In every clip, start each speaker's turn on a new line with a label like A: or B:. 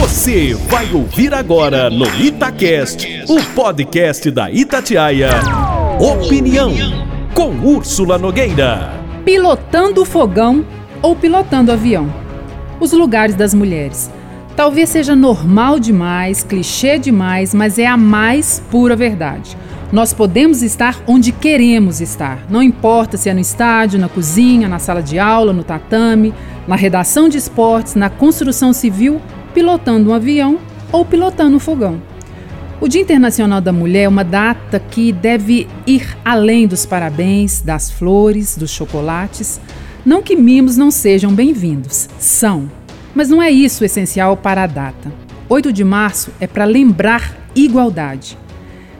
A: Você vai ouvir agora no Itacast, o podcast da Itatiaia. Opinião com Úrsula Nogueira.
B: Pilotando fogão ou pilotando avião. Os lugares das mulheres. Talvez seja normal demais, clichê demais, mas é a mais pura verdade. Nós podemos estar onde queremos estar, não importa se é no estádio, na cozinha, na sala de aula, no tatame, na redação de esportes, na construção civil, pilotando um avião ou pilotando um fogão. O Dia Internacional da Mulher é uma data que deve ir além dos parabéns, das flores, dos chocolates. Não que mimos não sejam bem-vindos, são. Mas não é isso o essencial para a data. 8 de março é para lembrar igualdade.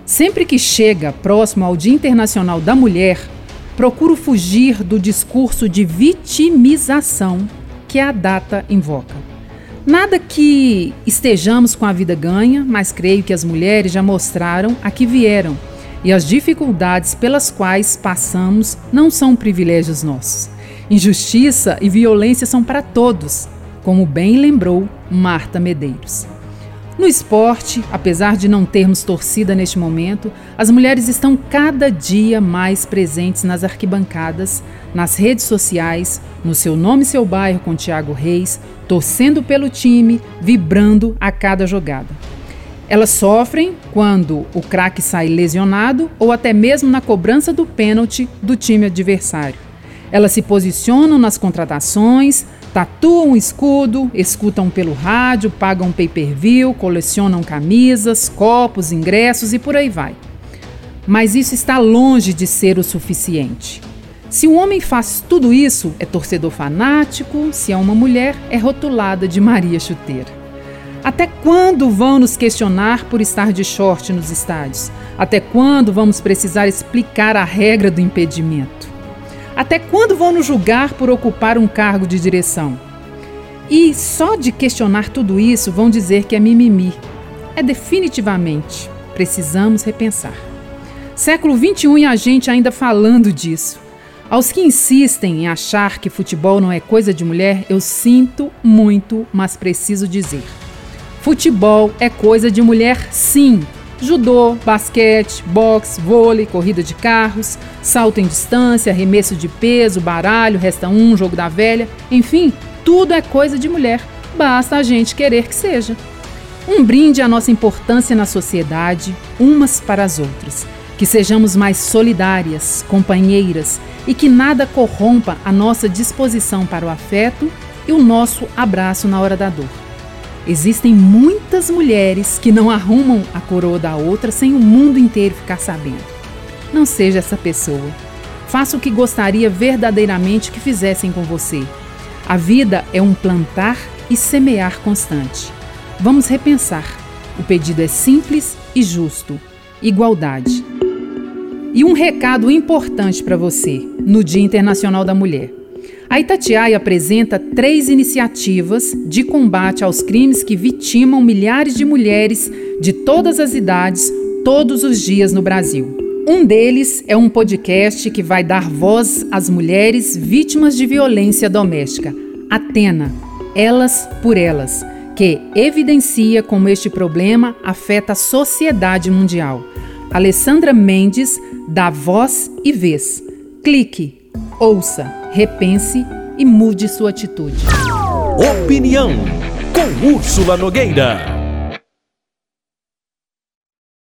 B: Sempre que chega próximo ao Dia Internacional da Mulher, procuro fugir do discurso de vitimização que a data invoca. Nada que estejamos com a vida ganha, mas creio que as mulheres já mostraram a que vieram e as dificuldades pelas quais passamos não são privilégios nossos. Injustiça e violência são para todos, como bem lembrou Marta Medeiros. No esporte, apesar de não termos torcida neste momento, as mulheres estão cada dia mais presentes nas arquibancadas, nas redes sociais, no seu nome e seu bairro com Tiago Reis, torcendo pelo time, vibrando a cada jogada. Elas sofrem quando o craque sai lesionado ou até mesmo na cobrança do pênalti do time adversário. Elas se posicionam nas contratações, Tatuam escudo, escutam pelo rádio, pagam pay-per-view, colecionam camisas, copos, ingressos e por aí vai. Mas isso está longe de ser o suficiente. Se um homem faz tudo isso, é torcedor fanático, se é uma mulher, é rotulada de Maria Chuteira. Até quando vão nos questionar por estar de short nos estádios? Até quando vamos precisar explicar a regra do impedimento? Até quando vão nos julgar por ocupar um cargo de direção? E só de questionar tudo isso vão dizer que é mimimi. É definitivamente. Precisamos repensar. Século XXI e a gente ainda falando disso. Aos que insistem em achar que futebol não é coisa de mulher, eu sinto muito, mas preciso dizer. Futebol é coisa de mulher, sim judô, basquete, boxe, vôlei, corrida de carros, salto em distância, arremesso de peso, baralho, resta um, jogo da velha, enfim, tudo é coisa de mulher. Basta a gente querer que seja. Um brinde à nossa importância na sociedade, umas para as outras. Que sejamos mais solidárias, companheiras e que nada corrompa a nossa disposição para o afeto e o nosso abraço na hora da dor. Existem muitas mulheres que não arrumam a coroa da outra sem o mundo inteiro ficar sabendo. Não seja essa pessoa. Faça o que gostaria verdadeiramente que fizessem com você. A vida é um plantar e semear constante. Vamos repensar. O pedido é simples e justo: igualdade. E um recado importante para você no Dia Internacional da Mulher. A Itatiaia apresenta três iniciativas de combate aos crimes que vitimam milhares de mulheres de todas as idades, todos os dias no Brasil. Um deles é um podcast que vai dar voz às mulheres vítimas de violência doméstica, Atena, Elas por Elas, que evidencia como este problema afeta a sociedade mundial. Alessandra Mendes dá voz e vez. Clique, ouça repense e mude sua atitude.
A: Opinião com Úrsula Nogueira.